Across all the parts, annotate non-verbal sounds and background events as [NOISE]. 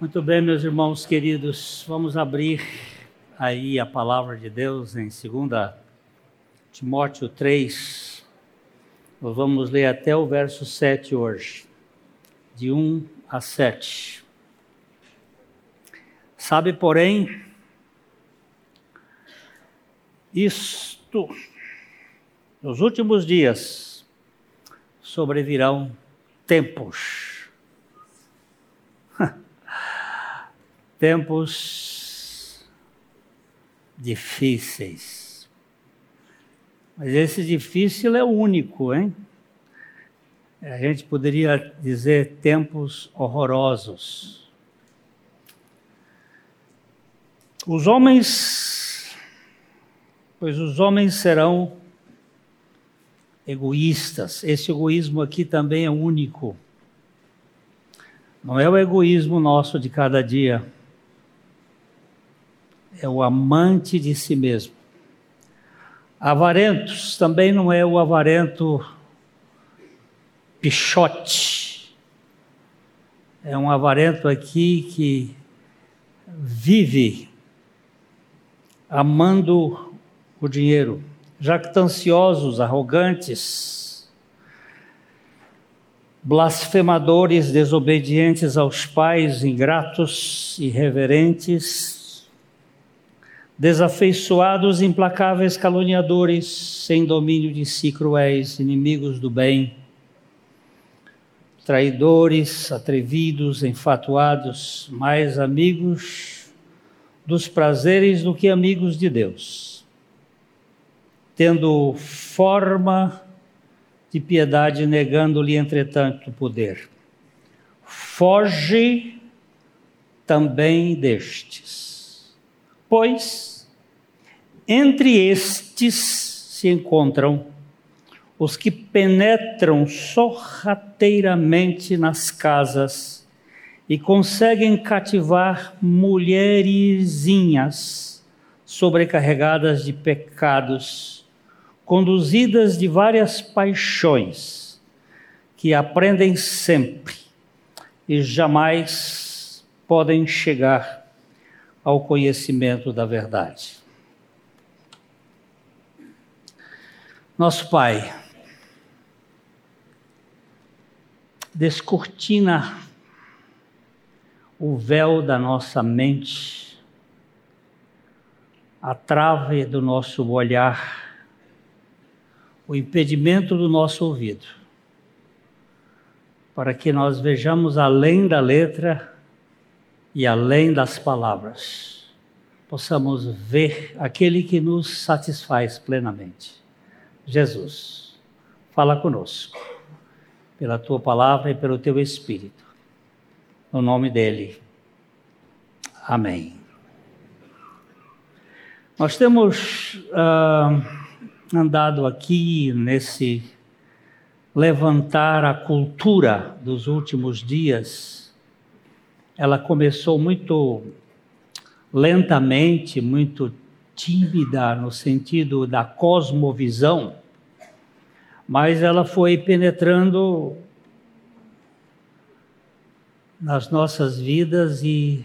Muito bem, meus irmãos queridos, vamos abrir aí a palavra de Deus em 2 Timóteo 3. Nós vamos ler até o verso 7 hoje, de 1 a 7. Sabe, porém, isto, nos últimos dias, sobrevirão tempos tempos difíceis. Mas esse difícil é único, hein? A gente poderia dizer tempos horrorosos. Os homens, pois os homens serão egoístas. Esse egoísmo aqui também é único. Não é o egoísmo nosso de cada dia é o amante de si mesmo. Avarentos também não é o avarento pichote. É um avarento aqui que vive amando o dinheiro. Jactanciosos, arrogantes, blasfemadores, desobedientes aos pais, ingratos, irreverentes, desafeiçoados, implacáveis caluniadores, sem domínio de si, cruéis, inimigos do bem, traidores, atrevidos, enfatuados, mais amigos dos prazeres do que amigos de Deus, tendo forma de piedade, negando-lhe, entretanto, o poder. Foge também destes Pois entre estes se encontram os que penetram sorrateiramente nas casas e conseguem cativar mulherzinhas sobrecarregadas de pecados, conduzidas de várias paixões, que aprendem sempre e jamais podem chegar ao conhecimento da verdade. Nosso Pai, descortina o véu da nossa mente, a trave do nosso olhar, o impedimento do nosso ouvido, para que nós vejamos além da letra e além das palavras, possamos ver aquele que nos satisfaz plenamente. Jesus, fala conosco, pela tua palavra e pelo teu Espírito. No nome dele. Amém. Nós temos uh, andado aqui nesse levantar a cultura dos últimos dias ela começou muito lentamente, muito tímida no sentido da cosmovisão, mas ela foi penetrando nas nossas vidas e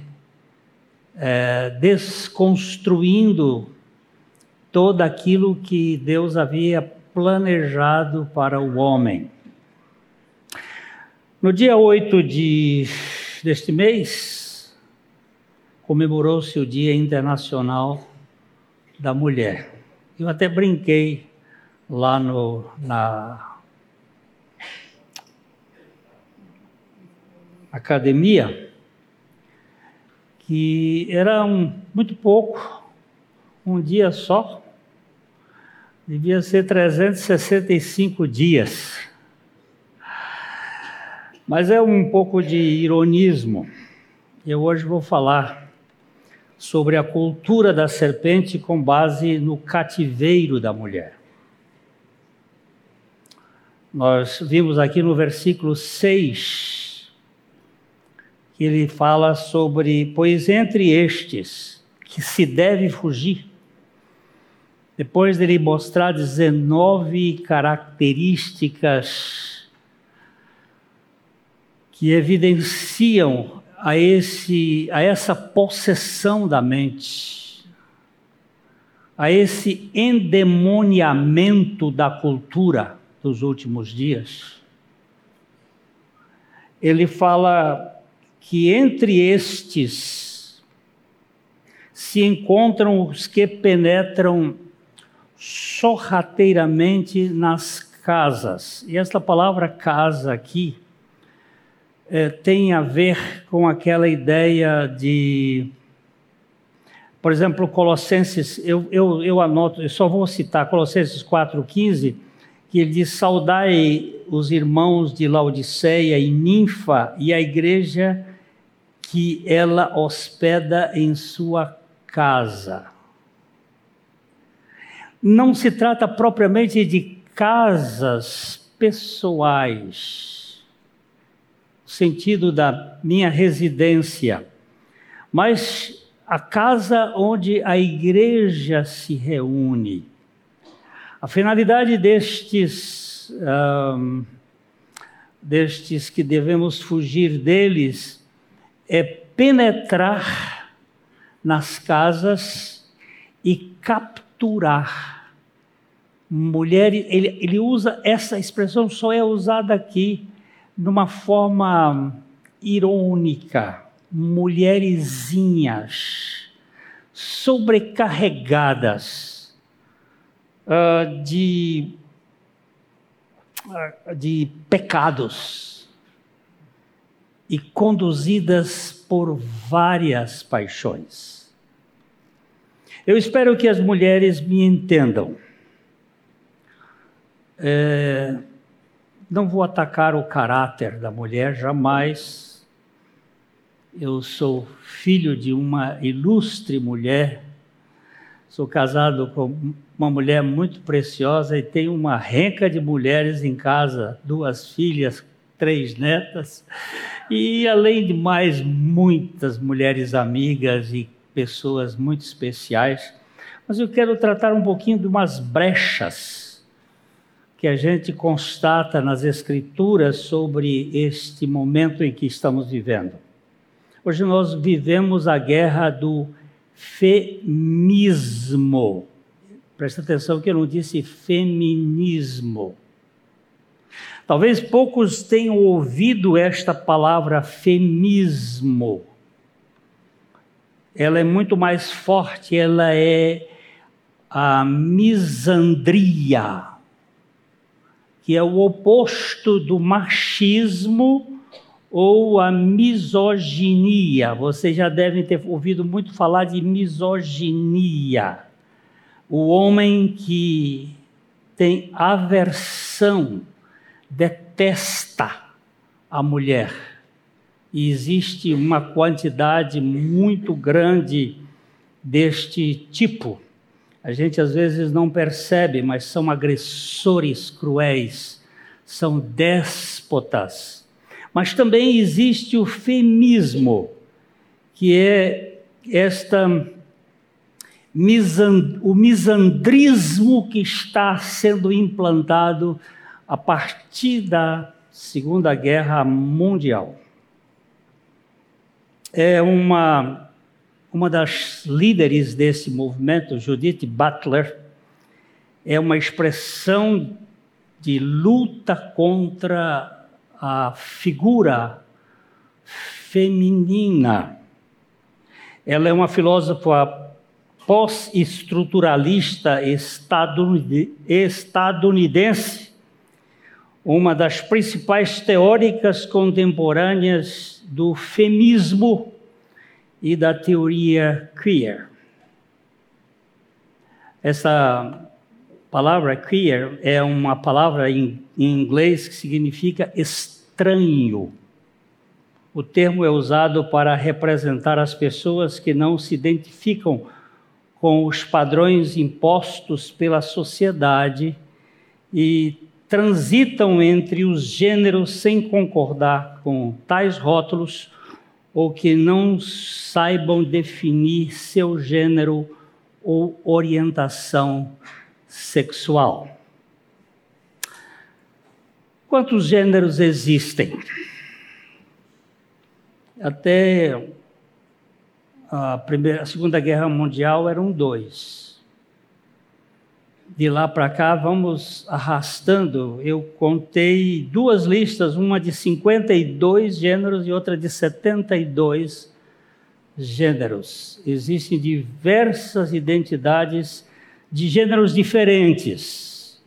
é, desconstruindo todo aquilo que Deus havia planejado para o homem. No dia 8 de deste mês, comemorou-se o Dia Internacional da Mulher. Eu até brinquei lá no, na academia que era um, muito pouco, um dia só, devia ser 365 dias. Mas é um pouco de ironismo. Eu hoje vou falar sobre a cultura da serpente com base no cativeiro da mulher. Nós vimos aqui no versículo 6 que ele fala sobre, pois entre estes que se deve fugir, depois dele mostrar 19 características que evidenciam a, esse, a essa possessão da mente, a esse endemoniamento da cultura dos últimos dias, ele fala que entre estes se encontram os que penetram sorrateiramente nas casas. E esta palavra casa aqui é, tem a ver com aquela ideia de. Por exemplo, Colossenses, eu, eu, eu anoto, eu só vou citar Colossenses 4,15, que ele diz: Saudai os irmãos de Laodiceia e Ninfa e a igreja que ela hospeda em sua casa. Não se trata propriamente de casas pessoais, sentido da minha residência, mas a casa onde a igreja se reúne. A finalidade destes, um, destes que devemos fugir deles é penetrar nas casas e capturar mulheres. Ele, ele usa essa expressão, só é usada aqui numa forma irônica. Mulherzinhas sobrecarregadas uh, de, uh, de pecados e conduzidas por várias paixões. Eu espero que as mulheres me entendam. É, não vou atacar o caráter da mulher, jamais. Eu sou filho de uma ilustre mulher, sou casado com uma mulher muito preciosa e tenho uma renca de mulheres em casa, duas filhas, três netas. E além de mais muitas mulheres amigas e pessoas muito especiais, mas eu quero tratar um pouquinho de umas brechas que a gente constata nas escrituras sobre este momento em que estamos vivendo. Hoje nós vivemos a guerra do feminismo. Presta atenção que eu não disse feminismo. Talvez poucos tenham ouvido esta palavra feminismo. Ela é muito mais forte, ela é a misandria, que é o oposto do machismo ou a misoginia. Vocês já devem ter ouvido muito falar de misoginia. O homem que tem aversão detesta a mulher. E existe uma quantidade muito grande deste tipo. A gente às vezes não percebe, mas são agressores cruéis, são déspotas. Mas também existe o feminismo, que é esta o misandrismo que está sendo implantado a partir da Segunda Guerra Mundial. É uma, uma das líderes desse movimento, Judith Butler, é uma expressão de luta contra a figura feminina. Ela é uma filósofa pós-estruturalista estadunidense uma das principais teóricas contemporâneas do feminismo e da teoria queer. Essa palavra queer é uma palavra em, inglês que significa estranho. O termo é usado para representar as pessoas que não se identificam com os padrões impostos pela sociedade e transitam entre os gêneros sem concordar com tais rótulos ou que não saibam definir seu gênero ou orientação sexual. Quantos gêneros existem? até a, primeira, a Segunda Guerra Mundial eram dois. De lá para cá, vamos arrastando. Eu contei duas listas, uma de 52 gêneros e outra de 72 gêneros. Existem diversas identidades de gêneros diferentes,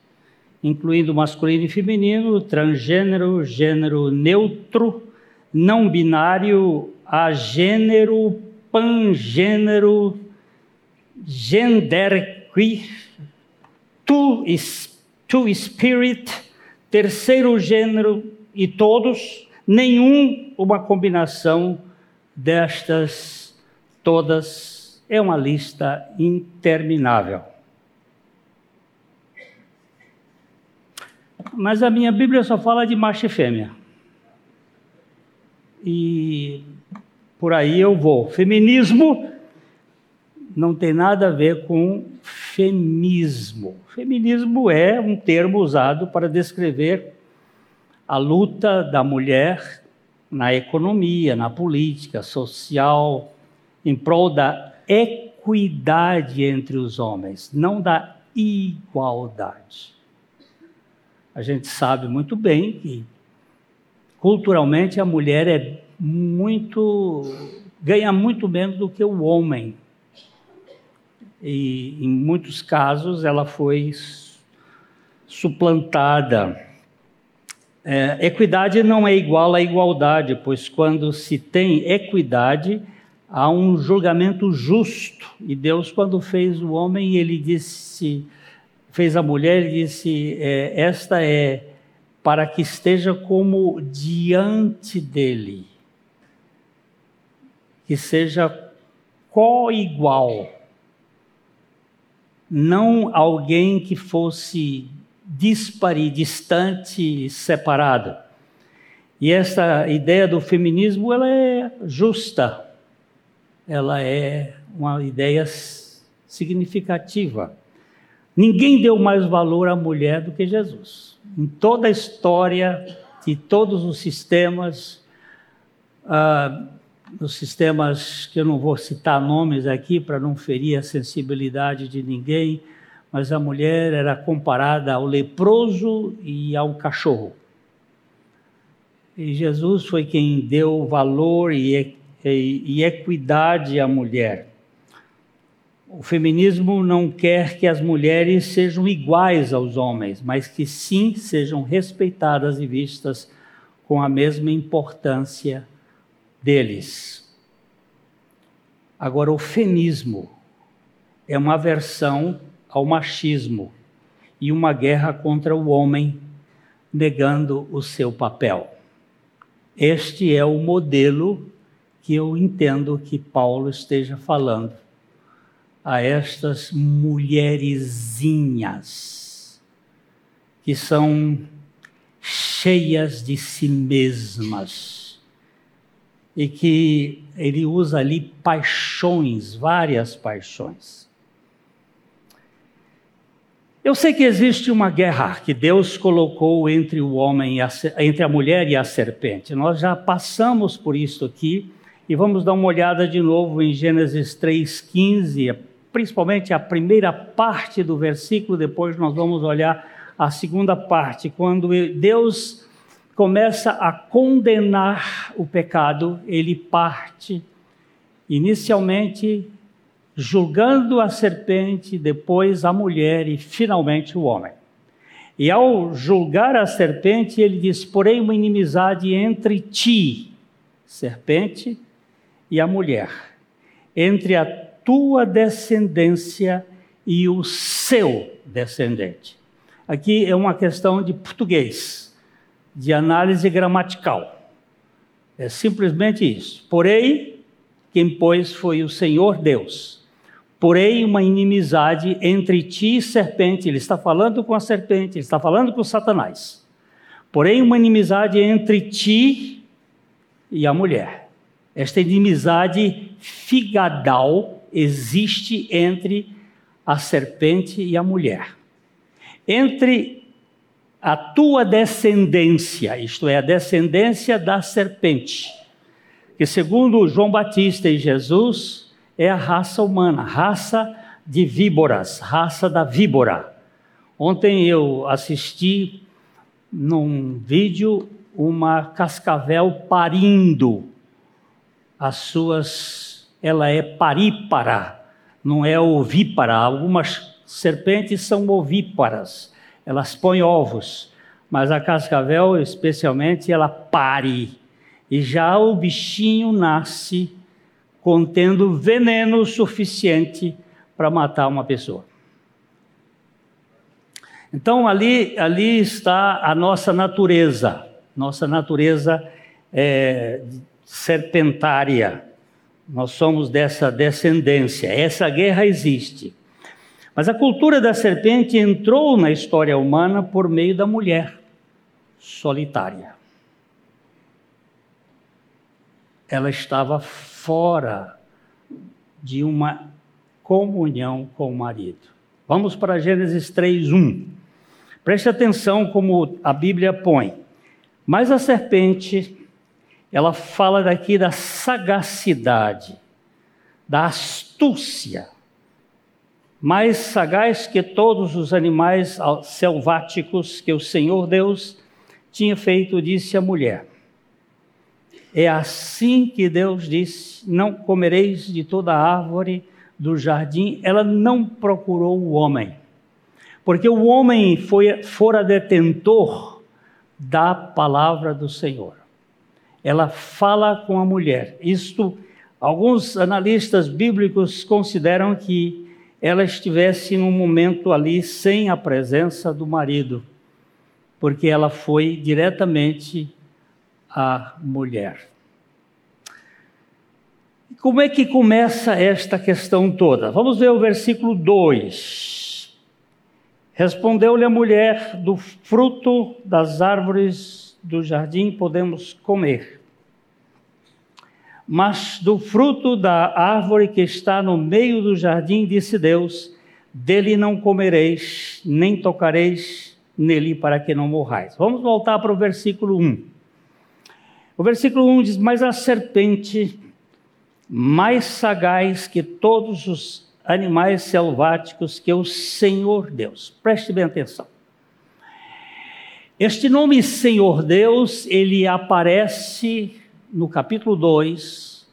incluindo masculino e feminino, transgênero, gênero neutro, não binário, agênero, pangênero, genderqueer, two, two spirit, terceiro gênero e todos, nenhum uma combinação destas todas é uma lista interminável. Mas a minha Bíblia só fala de macho e fêmea. E por aí eu vou. Feminismo não tem nada a ver com feminismo. Feminismo é um termo usado para descrever a luta da mulher na economia, na política, social, em prol da equidade entre os homens, não da igualdade. A gente sabe muito bem que culturalmente a mulher é muito ganha muito menos do que o homem. E em muitos casos ela foi suplantada é, equidade não é igual à igualdade, pois quando se tem equidade, há um julgamento justo. E Deus, quando fez o homem, ele disse, fez a mulher, ele disse: é, Esta é para que esteja como diante dele, que seja co-igual, não alguém que fosse dispare, distante, separado. E essa ideia do feminismo ela é justa, ela é uma ideia significativa. Ninguém deu mais valor à mulher do que Jesus. Em toda a história de todos os sistemas, ah, os sistemas que eu não vou citar nomes aqui para não ferir a sensibilidade de ninguém, mas a mulher era comparada ao leproso e ao cachorro. E Jesus foi quem deu valor e equidade à mulher. O feminismo não quer que as mulheres sejam iguais aos homens, mas que sim sejam respeitadas e vistas com a mesma importância deles. Agora, o femismo é uma versão ao machismo e uma guerra contra o homem, negando o seu papel. Este é o modelo que eu entendo que Paulo esteja falando a estas mulherzinhas que são cheias de si mesmas e que ele usa ali paixões, várias paixões. Eu sei que existe uma guerra que Deus colocou entre o homem, a, entre a mulher e a serpente. Nós já passamos por isso aqui e vamos dar uma olhada de novo em Gênesis 3:15, principalmente a primeira parte do versículo, depois nós vamos olhar a segunda parte, quando Deus começa a condenar o pecado, ele parte inicialmente julgando a serpente, depois a mulher e finalmente o homem. E ao julgar a serpente, ele diz: Porém, uma inimizade entre ti, serpente, e a mulher, entre a tua descendência e o seu descendente. Aqui é uma questão de português, de análise gramatical. É simplesmente isso. Porém, quem pôs foi o Senhor Deus porém uma inimizade entre ti e serpente. Ele está falando com a serpente, ele está falando com Satanás. Porém, uma inimizade entre ti e a mulher. Esta inimizade figadal existe entre a serpente e a mulher. Entre a tua descendência, isto é, a descendência da serpente, que, segundo João Batista e Jesus, é a raça humana, raça de víboras, raça da víbora. Ontem eu assisti num vídeo uma cascavel parindo as suas, ela é parípara, não é ovípara. Algumas serpentes são ovíparas, elas põem ovos, mas a cascavel, especialmente, ela pare. E já o bichinho nasce contendo veneno suficiente para matar uma pessoa. Então ali, ali está a nossa natureza, nossa natureza é, serpentária. Nós somos dessa descendência. Essa guerra existe. Mas a cultura da serpente entrou na história humana por meio da mulher solitária. Ela estava fora de uma comunhão com o marido. Vamos para Gênesis 3:1. Preste atenção como a Bíblia põe. Mas a serpente, ela fala daqui da sagacidade, da astúcia, mais sagaz que todos os animais selváticos que o Senhor Deus tinha feito, disse a mulher. É assim que Deus disse: Não comereis de toda árvore do jardim. Ela não procurou o homem, porque o homem foi, fora detentor da palavra do Senhor. Ela fala com a mulher. Isto, alguns analistas bíblicos consideram que ela estivesse num momento ali sem a presença do marido, porque ela foi diretamente à mulher. Como é que começa esta questão toda? Vamos ver o versículo 2. Respondeu-lhe a mulher: Do fruto das árvores do jardim podemos comer. Mas do fruto da árvore que está no meio do jardim, disse Deus: Dele não comereis, nem tocareis nele, para que não morrais. Vamos voltar para o versículo 1. O versículo 1 diz: Mas a serpente mais sagaz que todos os animais selváticos que o Senhor Deus. Preste bem atenção. Este nome Senhor Deus, ele aparece no capítulo 2,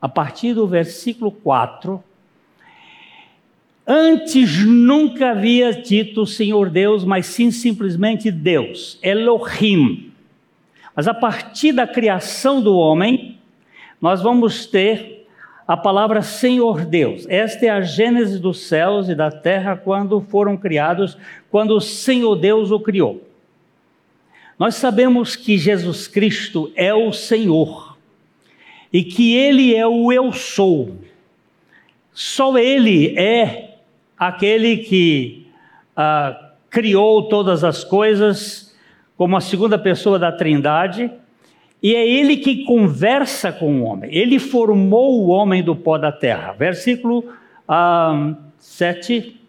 a partir do versículo 4. Antes nunca havia dito Senhor Deus, mas sim simplesmente Deus, Elohim. Mas a partir da criação do homem, nós vamos ter a palavra Senhor Deus. Esta é a gênese dos céus e da terra quando foram criados, quando o Senhor Deus o criou. Nós sabemos que Jesus Cristo é o Senhor e que Ele é o Eu Sou. Só Ele é aquele que ah, criou todas as coisas como a segunda pessoa da Trindade e é ele que conversa com o homem. Ele formou o homem do pó da terra. Versículo ah, 7,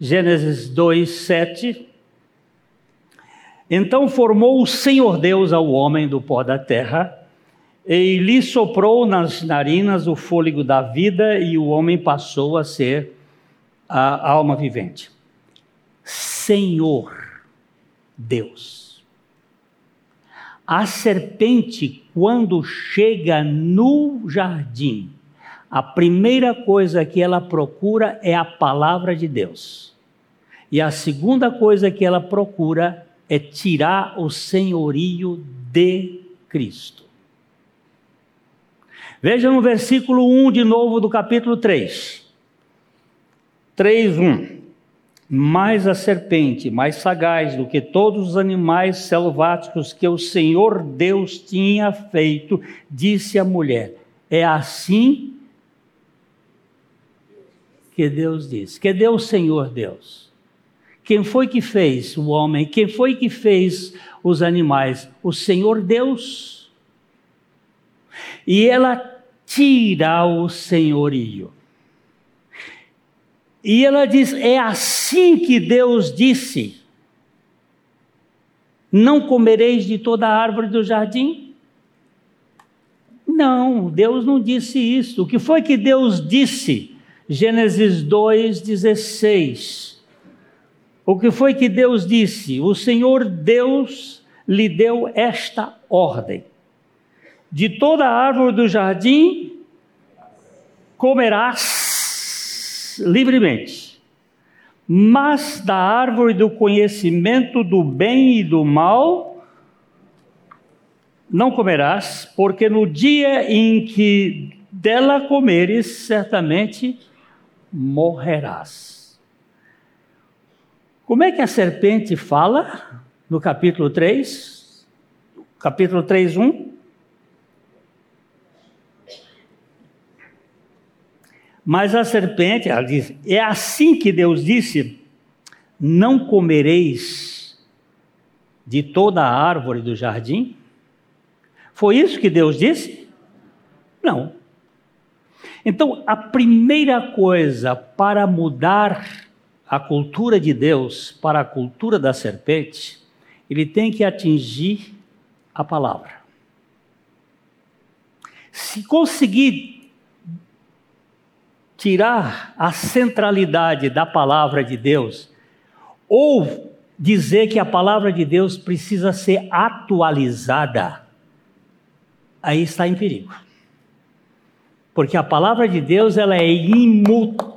Gênesis 2, 7. Então formou o Senhor Deus ao homem do pó da terra, e lhe soprou nas narinas o fôlego da vida, e o homem passou a ser a alma vivente. Senhor Deus. A serpente, quando chega no jardim, a primeira coisa que ela procura é a palavra de Deus. E a segunda coisa que ela procura é tirar o senhorio de Cristo. Veja no versículo 1 de novo do capítulo 3. 3, 1 mais a serpente, mais sagaz do que todos os animais selváticos que o Senhor Deus tinha feito, disse a mulher: É assim que Deus disse. Que Deus, Senhor Deus? Quem foi que fez o homem? Quem foi que fez os animais? O Senhor Deus. E ela tira o senhorio. E ela diz: é assim que Deus disse: Não comereis de toda a árvore do jardim? Não, Deus não disse isso. O que foi que Deus disse? Gênesis 2,16. O que foi que Deus disse? O Senhor Deus lhe deu esta ordem: De toda árvore do jardim comerás livremente, mas da árvore do conhecimento do bem e do mal não comerás, porque no dia em que dela comeres, certamente morrerás. Como é que a serpente fala no capítulo 3? Capítulo 3, 1. Mas a serpente, ela diz: é assim que Deus disse: não comereis de toda a árvore do jardim? Foi isso que Deus disse? Não. Então, a primeira coisa para mudar a cultura de Deus para a cultura da serpente, ele tem que atingir a palavra. Se conseguir tirar a centralidade da palavra de Deus, ou dizer que a palavra de Deus precisa ser atualizada, aí está em perigo. Porque a palavra de Deus ela é imutável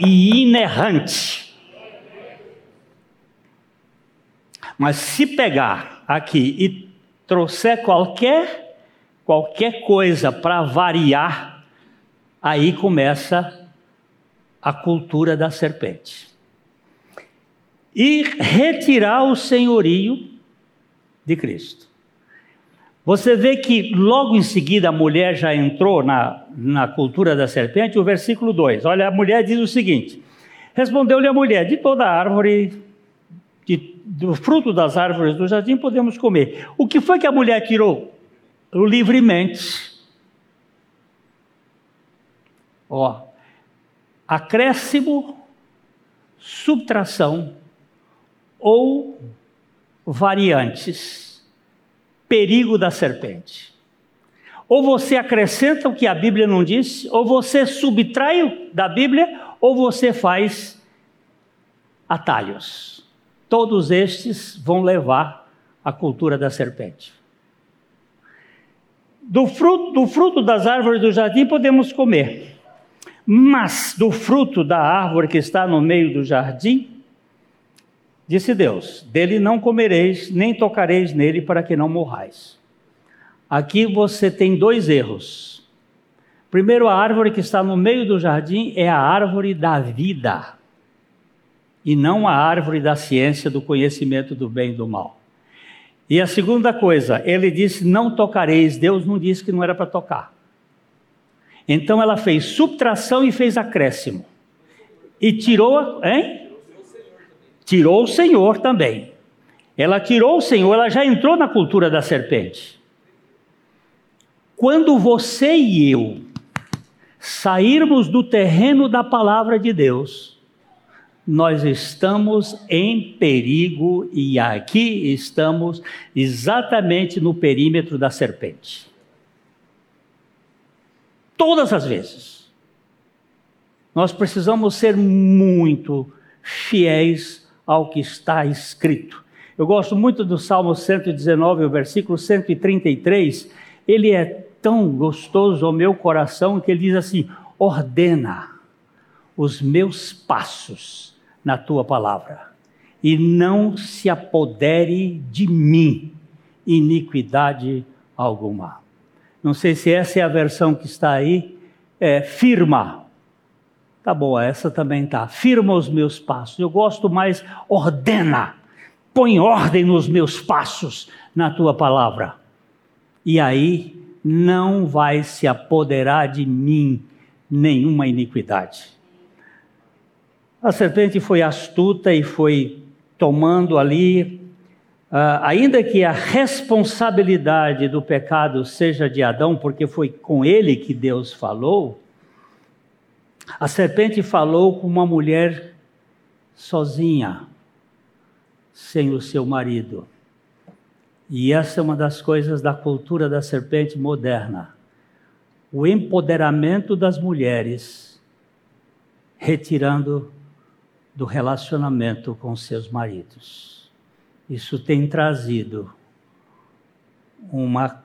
e inerrante. Mas se pegar aqui e trouxer qualquer qualquer coisa para variar, aí começa a cultura da serpente. E retirar o senhorio de Cristo. Você vê que logo em seguida a mulher já entrou na, na cultura da serpente, o versículo 2. Olha, a mulher diz o seguinte: Respondeu-lhe a mulher: De toda árvore, de, do fruto das árvores do jardim podemos comer. O que foi que a mulher tirou? O livremente. Ó, acréscimo, subtração ou variantes perigo da serpente. Ou você acrescenta o que a Bíblia não diz, ou você subtrai da Bíblia, ou você faz atalhos. Todos estes vão levar à cultura da serpente. Do fruto, do fruto das árvores do jardim podemos comer, mas do fruto da árvore que está no meio do jardim, Disse Deus: Dele não comereis, nem tocareis nele, para que não morrais. Aqui você tem dois erros. Primeiro, a árvore que está no meio do jardim é a árvore da vida, e não a árvore da ciência, do conhecimento do bem e do mal. E a segunda coisa, ele disse: Não tocareis. Deus não disse que não era para tocar. Então ela fez subtração e fez acréscimo. E tirou, hein? Tirou o Senhor também. Ela tirou o Senhor, ela já entrou na cultura da serpente. Quando você e eu sairmos do terreno da palavra de Deus, nós estamos em perigo e aqui estamos exatamente no perímetro da serpente. Todas as vezes. Nós precisamos ser muito fiéis ao que está escrito. Eu gosto muito do Salmo 119, o versículo 133. Ele é tão gostoso ao meu coração que ele diz assim: ordena os meus passos na tua palavra, e não se apodere de mim iniquidade alguma. Não sei se essa é a versão que está aí, é, firma Tá bom, essa também tá. Firma os meus passos. Eu gosto mais, ordena. Põe ordem nos meus passos na tua palavra. E aí não vai se apoderar de mim nenhuma iniquidade. A serpente foi astuta e foi tomando ali, uh, ainda que a responsabilidade do pecado seja de Adão, porque foi com ele que Deus falou, a serpente falou com uma mulher sozinha, sem o seu marido. E essa é uma das coisas da cultura da serpente moderna. O empoderamento das mulheres, retirando do relacionamento com seus maridos. Isso tem trazido uma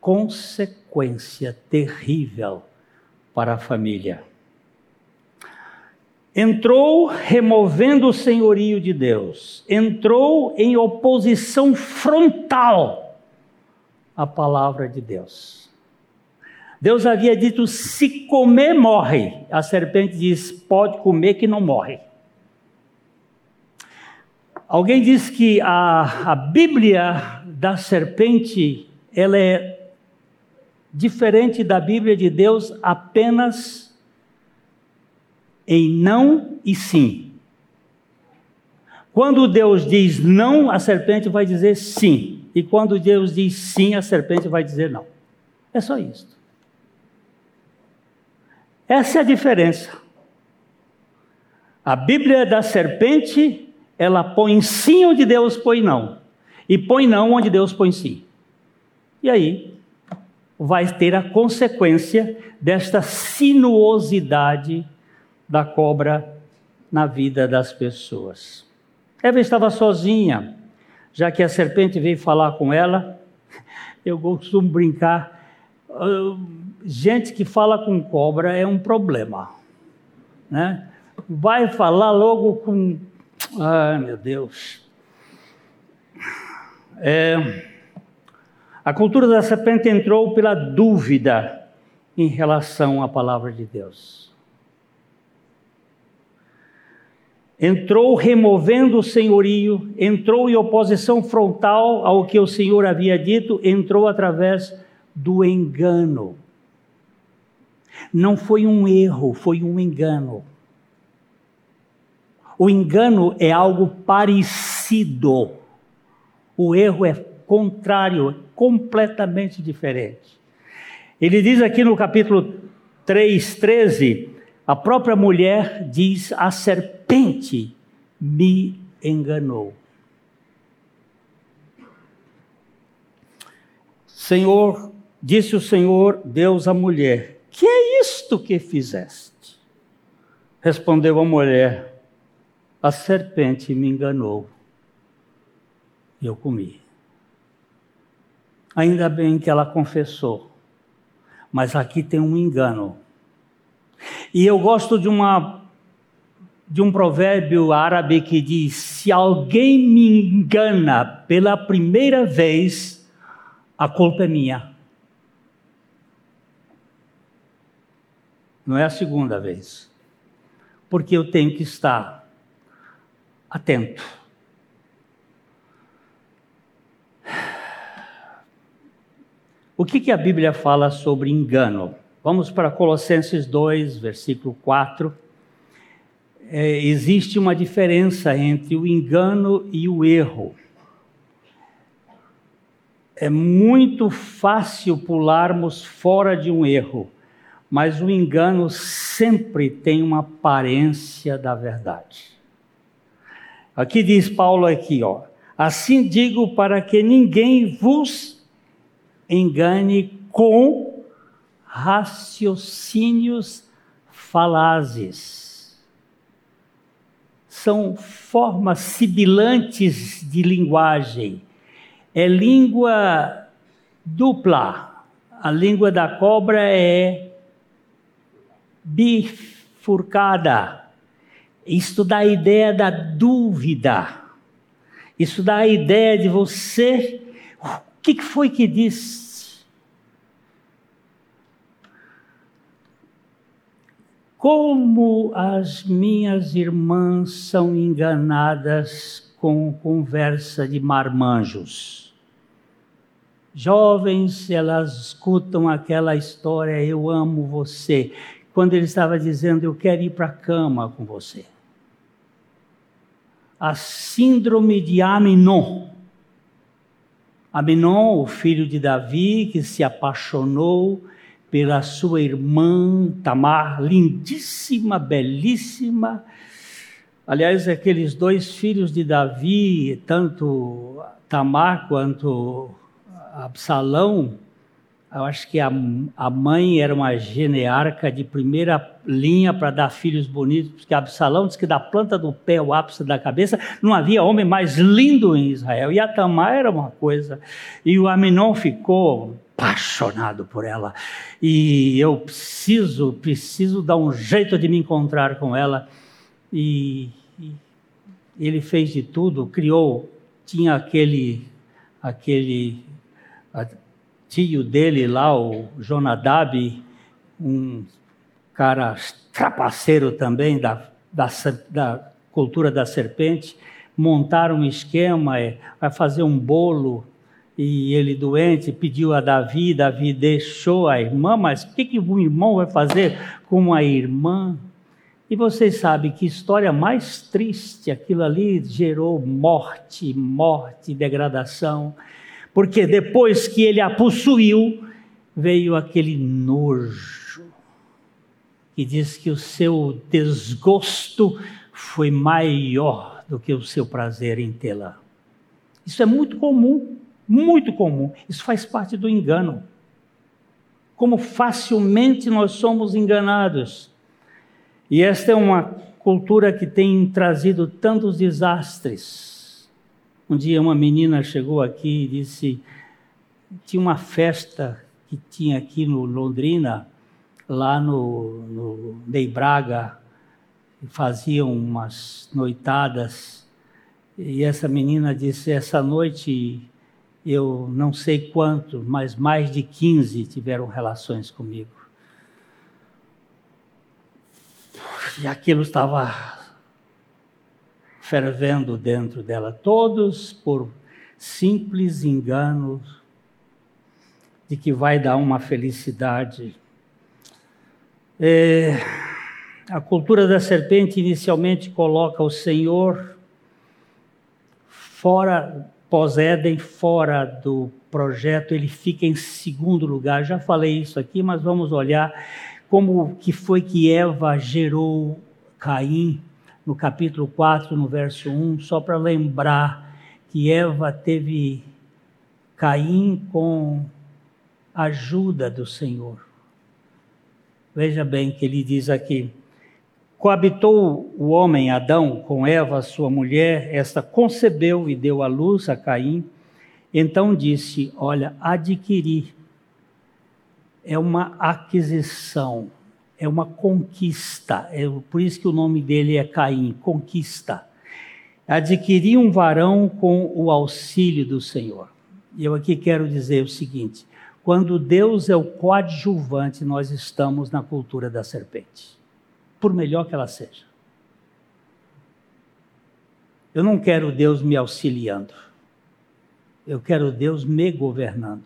consequência terrível para a família. Entrou removendo o senhorio de Deus, entrou em oposição frontal à palavra de Deus. Deus havia dito: se comer, morre. A serpente diz: pode comer que não morre. Alguém diz que a, a Bíblia da serpente ela é diferente da Bíblia de Deus apenas em não e sim. Quando Deus diz não, a serpente vai dizer sim. E quando Deus diz sim, a serpente vai dizer não. É só isso. Essa é a diferença. A Bíblia da serpente ela põe sim onde Deus põe não, e põe não onde Deus põe sim. E aí vai ter a consequência desta sinuosidade da cobra na vida das pessoas. Eva estava sozinha, já que a serpente veio falar com ela. [LAUGHS] Eu costumo brincar, uh, gente que fala com cobra é um problema, né? Vai falar logo com Ai, meu Deus. É, a cultura da serpente entrou pela dúvida em relação à palavra de Deus. Entrou removendo o senhorio, entrou em oposição frontal ao que o Senhor havia dito, entrou através do engano. Não foi um erro, foi um engano. O engano é algo parecido. O erro é contrário, é completamente diferente. Ele diz aqui no capítulo 3, 13: a própria mulher diz: a serpente me enganou. Senhor, disse o Senhor Deus à mulher: Que é isto que fizeste? Respondeu a mulher: a serpente me enganou e eu comi. Ainda bem que ela confessou, mas aqui tem um engano. E eu gosto de uma de um provérbio árabe que diz: se alguém me engana pela primeira vez, a culpa é minha. Não é a segunda vez. Porque eu tenho que estar atento. O que, que a Bíblia fala sobre engano? Vamos para Colossenses 2, versículo 4. É, existe uma diferença entre o engano e o erro. É muito fácil pularmos fora de um erro, mas o engano sempre tem uma aparência da verdade. Aqui diz Paulo aqui, ó. Assim digo para que ninguém vos engane com raciocínios falazes. São formas sibilantes de linguagem. É língua dupla. A língua da cobra é bifurcada isto dá a ideia da dúvida. Isso dá a ideia de você. O que foi que disse? Como as minhas irmãs são enganadas com conversa de marmanjos. Jovens, elas escutam aquela história, eu amo você, quando ele estava dizendo, eu quero ir para a cama com você a síndrome de Aminon. Aminon, o filho de Davi, que se apaixonou pela sua irmã Tamar, lindíssima, belíssima, Aliás, aqueles dois filhos de Davi, tanto Tamar quanto Absalão, eu acho que a, a mãe era uma genearca de primeira linha para dar filhos bonitos, porque Absalão diz que da planta do pé ao ápice da cabeça não havia homem mais lindo em Israel. E a Tamar era uma coisa. E o Aminon ficou apaixonado por ela. E eu preciso, preciso dar um jeito de me encontrar com ela. E, e ele fez de tudo, criou, tinha aquele, aquele tio dele lá, o Jonadab, um cara trapaceiro também da, da, da cultura da serpente, montaram um esquema, é, vai fazer um bolo, e ele doente pediu a Davi, Davi deixou a irmã, mas o que, que um irmão vai fazer com a irmã? E vocês sabem que história mais triste, aquilo ali gerou morte, morte, degradação porque depois que ele a possuiu, veio aquele nojo, que diz que o seu desgosto foi maior do que o seu prazer em tê-la. Isso é muito comum, muito comum. Isso faz parte do engano. Como facilmente nós somos enganados. E esta é uma cultura que tem trazido tantos desastres um dia uma menina chegou aqui e disse: tinha uma festa que tinha aqui no Londrina, lá no, no Ney Braga, faziam umas noitadas. E essa menina disse: essa noite eu não sei quanto, mas mais de 15 tiveram relações comigo. E aquilo estava fervendo dentro dela, todos por simples engano de que vai dar uma felicidade. É, a cultura da serpente inicialmente coloca o Senhor fora, pós-Éden, fora do projeto, ele fica em segundo lugar. Já falei isso aqui, mas vamos olhar como que foi que Eva gerou Caim no capítulo 4, no verso 1, só para lembrar que Eva teve Caim com a ajuda do Senhor. Veja bem que ele diz aqui: Coabitou o homem Adão com Eva, sua mulher, esta concebeu e deu à luz a Caim. Então disse: Olha, adquiri. É uma aquisição é uma conquista. É por isso que o nome dele é Caim, conquista. Adquirir um varão com o auxílio do Senhor. E eu aqui quero dizer o seguinte: quando Deus é o coadjuvante, nós estamos na cultura da serpente, por melhor que ela seja. Eu não quero Deus me auxiliando, eu quero Deus me governando,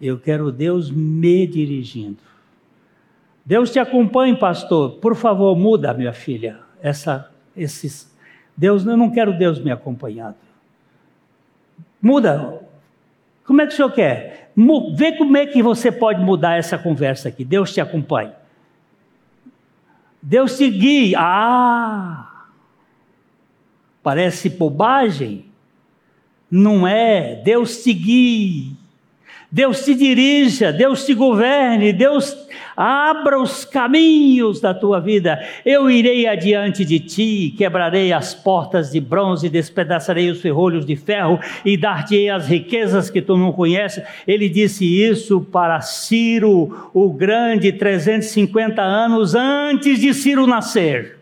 eu quero Deus me dirigindo. Deus te acompanhe, pastor. Por favor, muda, minha filha. Essa, esses, Deus, eu não quero Deus me acompanhando. Muda. Como é que o senhor quer? Vê como é que você pode mudar essa conversa aqui. Deus te acompanhe. Deus te guie. Ah! Parece bobagem. Não é. Deus te guie. Deus te dirija, Deus te governe, Deus abra os caminhos da tua vida. Eu irei adiante de ti, quebrarei as portas de bronze, despedaçarei os ferrolhos de ferro e dar-te-ei as riquezas que tu não conheces. Ele disse isso para Ciro, o grande, 350 anos antes de Ciro nascer,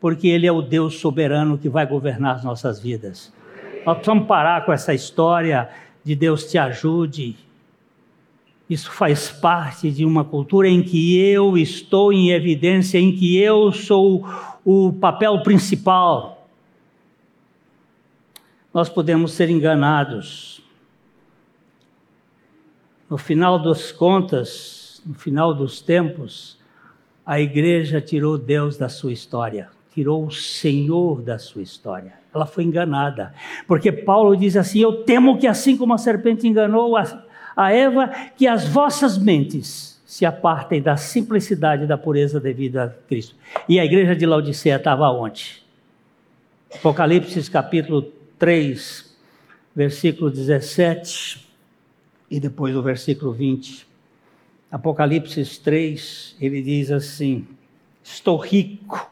porque ele é o Deus soberano que vai governar as nossas vidas. Nós precisamos parar com essa história de Deus te ajude isso faz parte de uma cultura em que eu estou em evidência, em que eu sou o papel principal. Nós podemos ser enganados. No final das contas, no final dos tempos, a igreja tirou Deus da sua história, tirou o Senhor da sua história. Ela foi enganada, porque Paulo diz assim: Eu temo que assim como a serpente enganou a a Eva que as vossas mentes se apartem da simplicidade e da pureza devida a Cristo. E a igreja de Laodiceia estava onde? Apocalipse capítulo 3, versículo 17 e depois o versículo 20. Apocalipse 3, ele diz assim: Estou rico,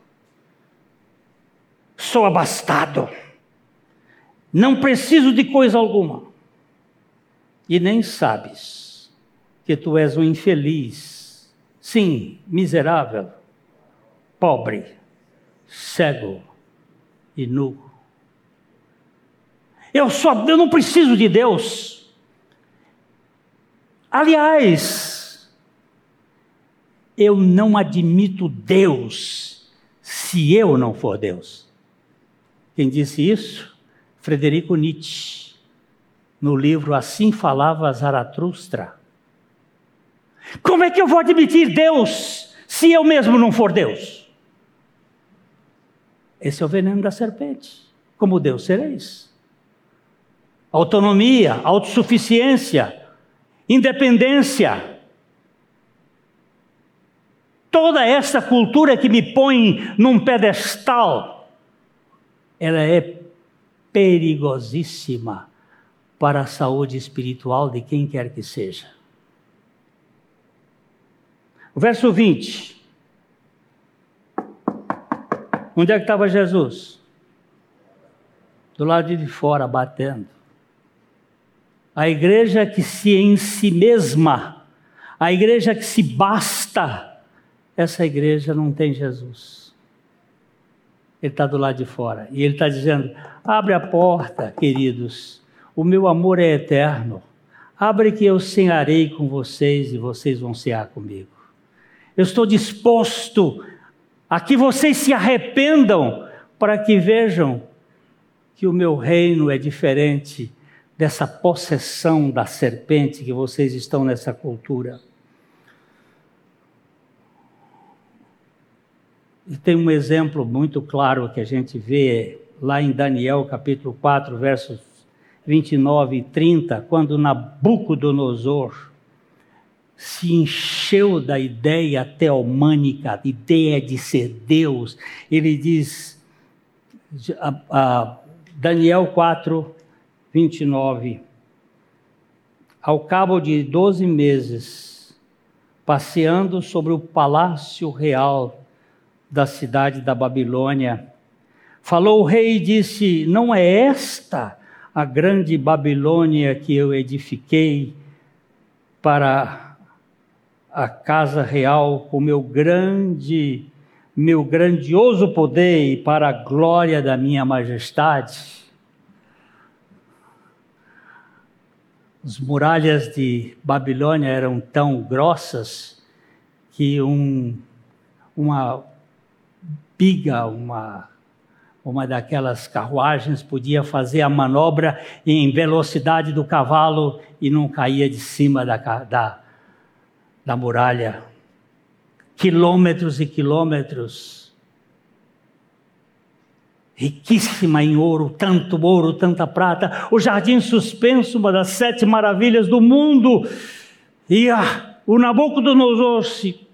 sou abastado, não preciso de coisa alguma, e nem sabes que tu és um infeliz, sim, miserável, pobre, cego e nu. Eu só, eu não preciso de Deus. Aliás, eu não admito Deus se eu não for Deus. Quem disse isso? Frederico Nietzsche, no livro Assim Falava Zaratustra. Como é que eu vou admitir Deus se eu mesmo não for Deus? Esse é o veneno da serpente. Como Deus sereis. Autonomia, autossuficiência, independência. Toda essa cultura que me põe num pedestal, ela é perigosíssima para a saúde espiritual de quem quer que seja. O verso 20. Onde é que estava Jesus? Do lado de fora, batendo. A igreja que se em si mesma, a igreja que se basta, essa igreja não tem Jesus. Ele está do lado de fora. E ele está dizendo: abre a porta, queridos, o meu amor é eterno. Abre que eu cearei com vocês e vocês vão cear comigo. Eu estou disposto a que vocês se arrependam para que vejam que o meu reino é diferente dessa possessão da serpente que vocês estão nessa cultura. E tem um exemplo muito claro que a gente vê lá em Daniel capítulo 4, versos 29 e 30, quando Nabucodonosor se encheu da ideia teomânica, a ideia de ser Deus. Ele diz, a, a Daniel 4, 29, ao cabo de doze meses, passeando sobre o palácio real da cidade da Babilônia, falou o rei e disse: Não é esta a grande Babilônia que eu edifiquei para a casa real com meu grande, meu grandioso poder e para a glória da minha majestade. As muralhas de Babilônia eram tão grossas que um, uma biga, uma, uma daquelas carruagens podia fazer a manobra em velocidade do cavalo e não caía de cima da, da, da muralha, quilômetros e quilômetros, riquíssima em ouro, tanto ouro, tanta prata, o jardim suspenso, uma das sete maravilhas do mundo, e ah, o Nabucodonosor,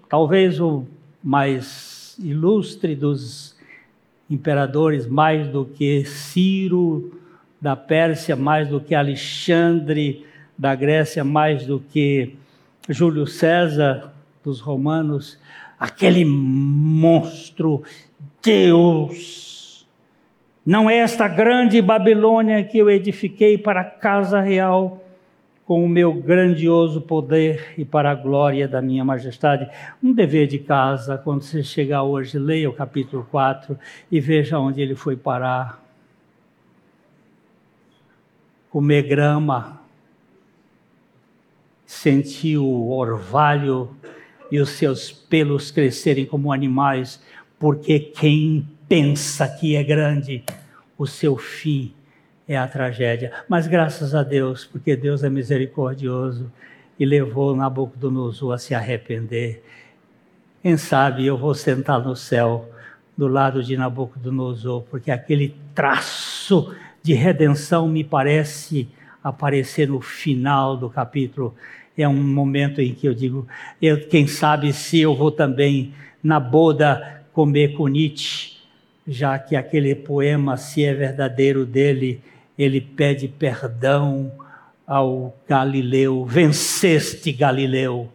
talvez o mais ilustre dos imperadores, mais do que Ciro da Pérsia, mais do que Alexandre da Grécia, mais do que Júlio César dos romanos, aquele monstro, Deus. Não é esta grande Babilônia que eu edifiquei para a casa real com o meu grandioso poder e para a glória da minha majestade. Um dever de casa, quando você chegar hoje, leia o capítulo 4 e veja onde ele foi parar. Comer grama, sentiu o orvalho e os seus pelos crescerem como animais, porque quem pensa que é grande, o seu fim é a tragédia. Mas graças a Deus, porque Deus é misericordioso e levou Nabucodonosor a se arrepender. Quem sabe eu vou sentar no céu do lado de Nabucodonosor, porque aquele traço de redenção me parece aparecer no final do capítulo é um momento em que eu digo, eu, quem sabe se eu vou também na boda comer com Nietzsche, já que aquele poema, se é verdadeiro dele, ele pede perdão ao Galileu, venceste Galileu,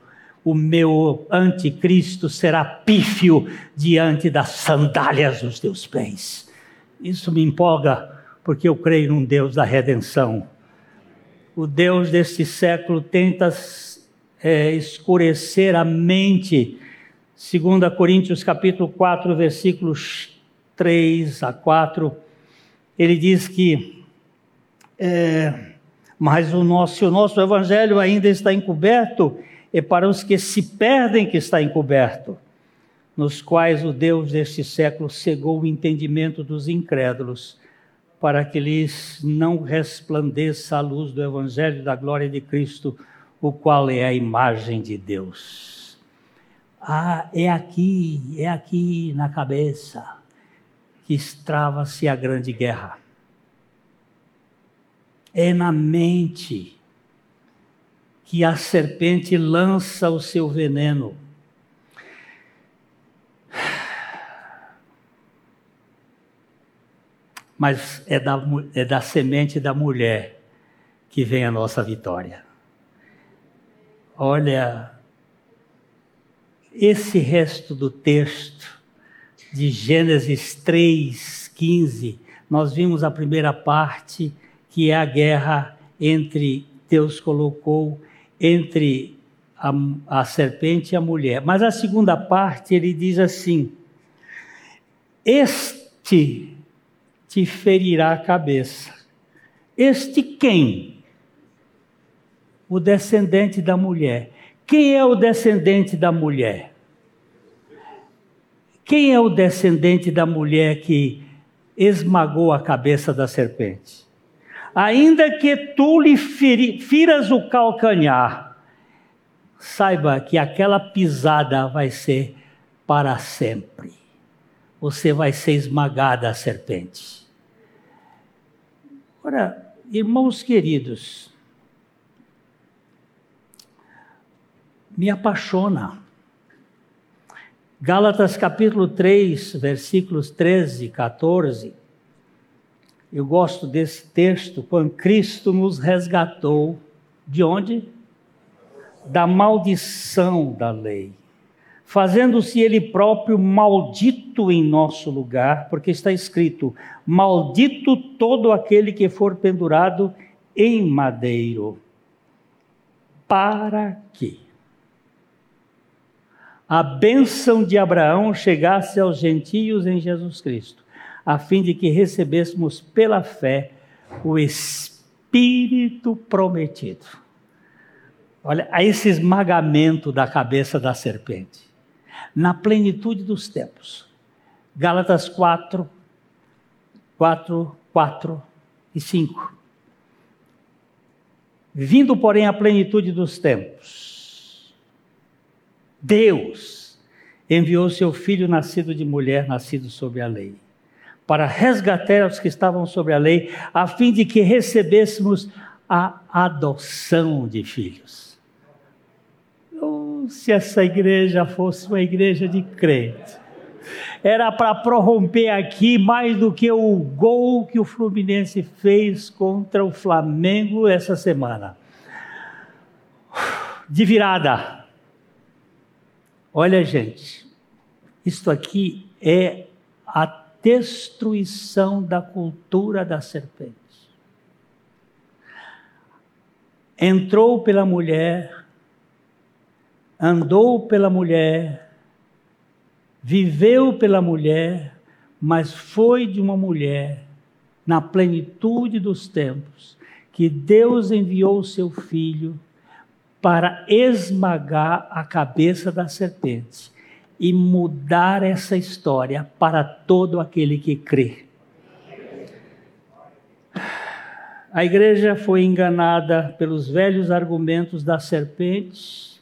o meu anticristo será pífio diante das sandálias dos teus pés. Isso me empolga, porque eu creio num Deus da redenção. O Deus deste século tenta é, escurecer a mente. 2 Coríntios capítulo 4, versículos 3 a 4, ele diz que é, mas o nosso, o nosso evangelho ainda está encoberto, é para os que se perdem que está encoberto, nos quais o Deus deste século cegou o entendimento dos incrédulos, para que lhes não resplandeça a luz do evangelho da glória de Cristo, o qual é a imagem de Deus. Ah, é aqui, é aqui na cabeça que estrava-se a grande guerra é na mente que a serpente lança o seu veneno. Mas é da, é da semente da mulher que vem a nossa vitória. Olha, esse resto do texto de Gênesis 3, 15, nós vimos a primeira parte que é a guerra entre Deus colocou entre a, a serpente e a mulher. Mas a segunda parte ele diz assim: Este te ferirá a cabeça. Este quem? O descendente da mulher. Quem é o descendente da mulher? Quem é o descendente da mulher que esmagou a cabeça da serpente? Ainda que tu lhe firas o calcanhar, saiba que aquela pisada vai ser para sempre. Você vai ser esmagada a serpente. Ora, irmãos queridos, me apaixona. Gálatas capítulo 3, versículos 13 e 14 eu gosto desse texto, quando Cristo nos resgatou de onde? Da maldição da lei, fazendo-se Ele próprio maldito em nosso lugar, porque está escrito: Maldito todo aquele que for pendurado em madeiro. Para que a bênção de Abraão chegasse aos gentios em Jesus Cristo a fim de que recebêssemos pela fé o Espírito prometido. Olha, a esse esmagamento da cabeça da serpente, na plenitude dos tempos. Gálatas 4, 4, 4 e 5. Vindo, porém, à plenitude dos tempos, Deus enviou seu filho nascido de mulher, nascido sob a lei para resgatar os que estavam sobre a lei, a fim de que recebêssemos a adoção de filhos. Oh, se essa igreja fosse uma igreja de crente, era para prorromper aqui mais do que o gol que o Fluminense fez contra o Flamengo essa semana. De virada. Olha, gente, isto aqui é a destruição da cultura da serpente. Entrou pela mulher, andou pela mulher, viveu pela mulher, mas foi de uma mulher, na plenitude dos tempos, que Deus enviou o seu filho para esmagar a cabeça da serpente e mudar essa história para todo aquele que crê. A igreja foi enganada pelos velhos argumentos da serpente,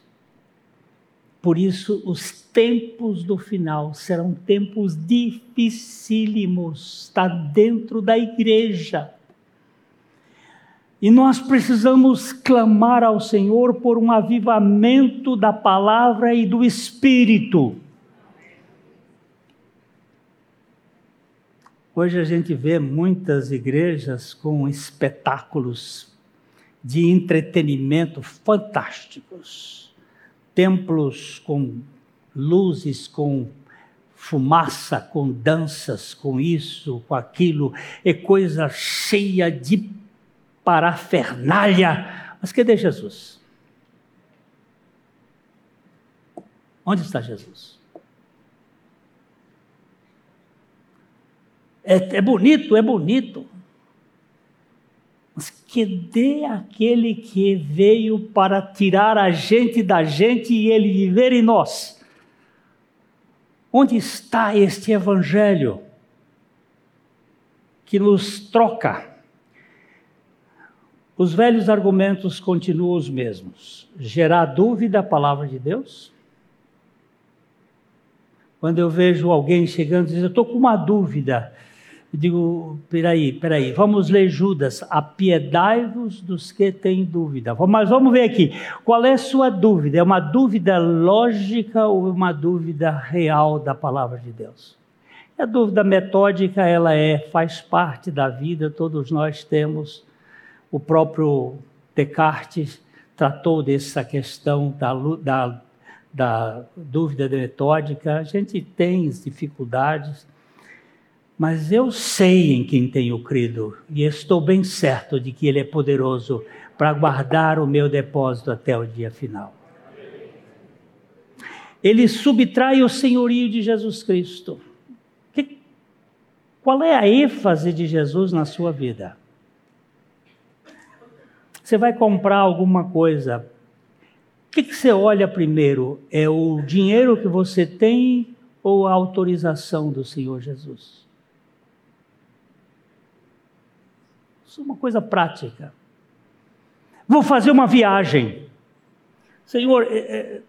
por isso os tempos do final serão tempos dificílimos, está dentro da igreja. E nós precisamos clamar ao Senhor por um avivamento da palavra e do espírito. Hoje a gente vê muitas igrejas com espetáculos de entretenimento fantásticos, templos com luzes, com fumaça, com danças, com isso, com aquilo, é coisa cheia de parafernália. Mas cadê Jesus? Onde está Jesus? É, é bonito, é bonito. Mas cadê aquele que veio para tirar a gente da gente e ele viver em nós? Onde está este evangelho que nos troca? Os velhos argumentos continuam os mesmos. Gerar dúvida a palavra de Deus? Quando eu vejo alguém chegando e diz, eu estou com uma dúvida, eu digo, peraí, peraí, vamos ler Judas, apiedai-vos dos que têm dúvida. Mas vamos ver aqui, qual é a sua dúvida? É uma dúvida lógica ou uma dúvida real da palavra de Deus? A dúvida metódica, ela é, faz parte da vida, todos nós temos o próprio Descartes tratou dessa questão da, da, da dúvida metódica. A gente tem dificuldades, mas eu sei em quem tenho crido e estou bem certo de que Ele é poderoso para guardar o meu depósito até o dia final. Ele subtrai o senhorio de Jesus Cristo. Que, qual é a ênfase de Jesus na sua vida? Você vai comprar alguma coisa. O que, que você olha primeiro? É o dinheiro que você tem ou a autorização do Senhor Jesus? Isso é uma coisa prática. Vou fazer uma viagem. Senhor, é, é,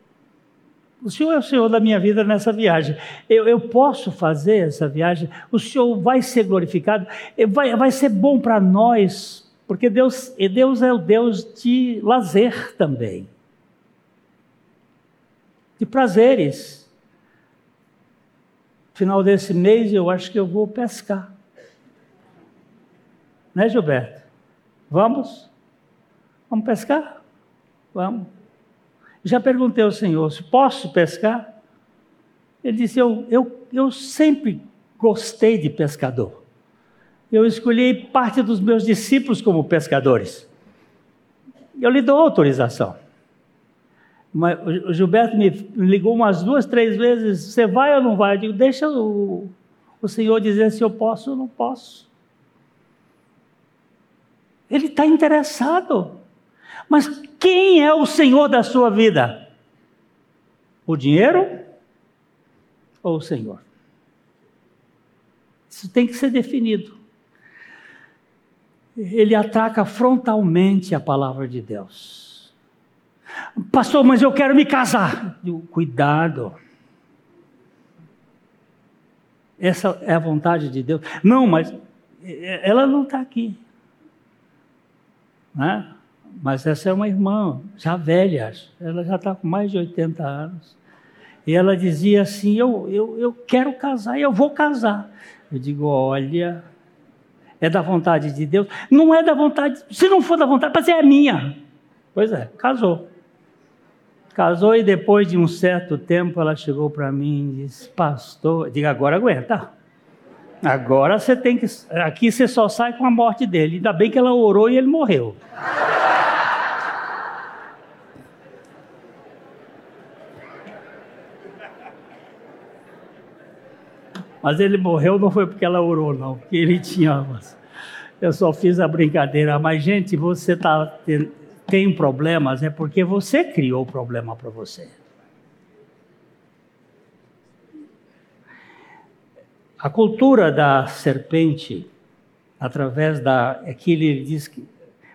o Senhor é o Senhor da minha vida nessa viagem. Eu, eu posso fazer essa viagem? O Senhor vai ser glorificado? Vai, vai ser bom para nós porque Deus, Deus é o Deus de lazer também, de prazeres. Final desse mês eu acho que eu vou pescar. Né, Gilberto? Vamos? Vamos pescar? Vamos. Já perguntei ao Senhor se posso pescar. Ele disse: Eu, eu, eu sempre gostei de pescador eu escolhi parte dos meus discípulos como pescadores. Eu lhe dou autorização. Mas o Gilberto me ligou umas duas, três vezes: você vai ou não vai? Eu digo: deixa o, o Senhor dizer se eu posso ou não posso. Ele está interessado. Mas quem é o Senhor da sua vida? O dinheiro ou o Senhor? Isso tem que ser definido ele ataca frontalmente a palavra de Deus. Pastor, mas eu quero me casar. Cuidado. Essa é a vontade de Deus. Não, mas ela não está aqui. Né? Mas essa é uma irmã, já velha, ela já está com mais de 80 anos. E ela dizia assim: eu, eu, eu quero casar, eu vou casar. Eu digo: olha, é da vontade de Deus? Não é da vontade, se não for da vontade, mas é minha. Pois é, casou. Casou e depois de um certo tempo ela chegou para mim e disse: Pastor, diga agora aguenta. Agora você tem que. Aqui você só sai com a morte dele. Ainda bem que ela orou e ele morreu. Mas ele morreu não foi porque ela orou, não, porque ele tinha. Eu só fiz a brincadeira. Mas, gente, você tá, tem problemas, é porque você criou o problema para você. A cultura da serpente, através da. Aqui ele diz que.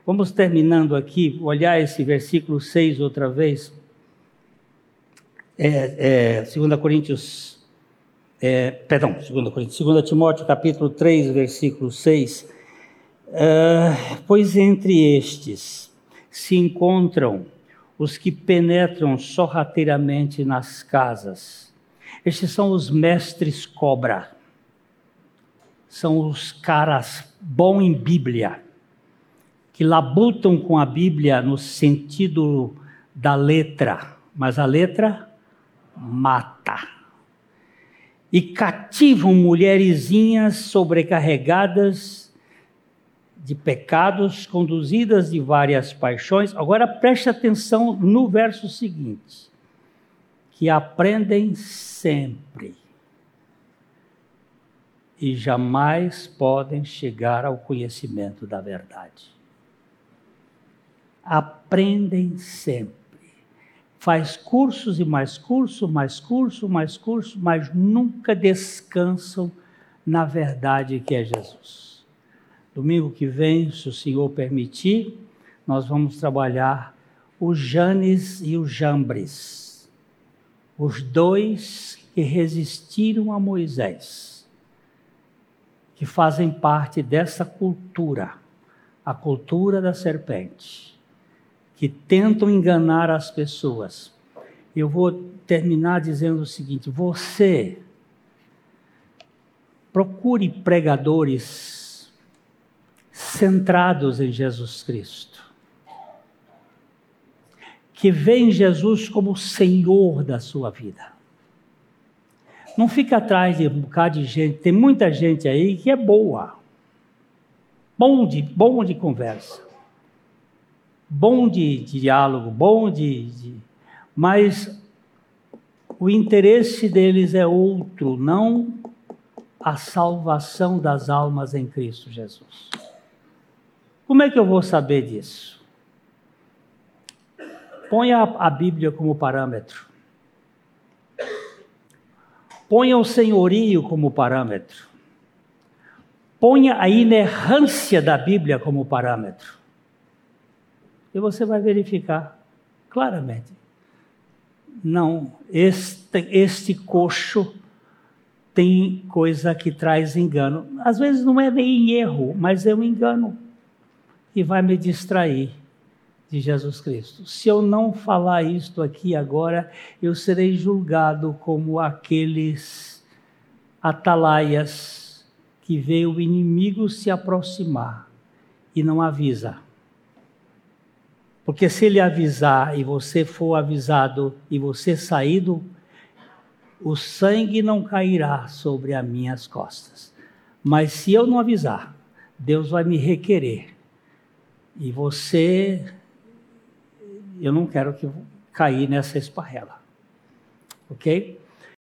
Vamos terminando aqui, olhar esse versículo 6 outra vez. É, é, 2 Coríntios é, perdão, 2 Coríntios, 2 Timóteo capítulo 3, versículo 6, Uh, pois entre estes se encontram os que penetram sorrateiramente nas casas. Estes são os mestres cobra. São os caras bom em Bíblia, que labutam com a Bíblia no sentido da letra, mas a letra mata. E cativam mulherzinhas sobrecarregadas de pecados, conduzidas de várias paixões. Agora preste atenção no verso seguinte: que aprendem sempre e jamais podem chegar ao conhecimento da verdade. Aprendem sempre. Faz cursos e mais curso, mais curso, mais curso, mas nunca descansam na verdade que é Jesus. Domingo que vem, se o Senhor permitir, nós vamos trabalhar o Janes e o Jambres, os dois que resistiram a Moisés que fazem parte dessa cultura, a cultura da serpente, que tentam enganar as pessoas. Eu vou terminar dizendo o seguinte: você procure pregadores centrados em Jesus Cristo, que veem Jesus como o Senhor da sua vida. Não fica atrás de um bocado de gente. Tem muita gente aí que é boa. Bom de, bom de conversa. Bom de, de diálogo, bom de, de. Mas o interesse deles é outro, não a salvação das almas em Cristo Jesus. Como é que eu vou saber disso? Ponha a Bíblia como parâmetro. Ponha o senhorio como parâmetro. Ponha a inerrância da Bíblia como parâmetro. E você vai verificar claramente. Não, este, este coxo tem coisa que traz engano. Às vezes não é nem erro, mas é um engano. E vai me distrair de Jesus Cristo. Se eu não falar isto aqui agora, eu serei julgado como aqueles atalaias que vê o inimigo se aproximar e não avisa. Porque se ele avisar e você for avisado e você saído, o sangue não cairá sobre as minhas costas. Mas se eu não avisar, Deus vai me requerer. E você eu não quero que cair nessa esparrela. Ok?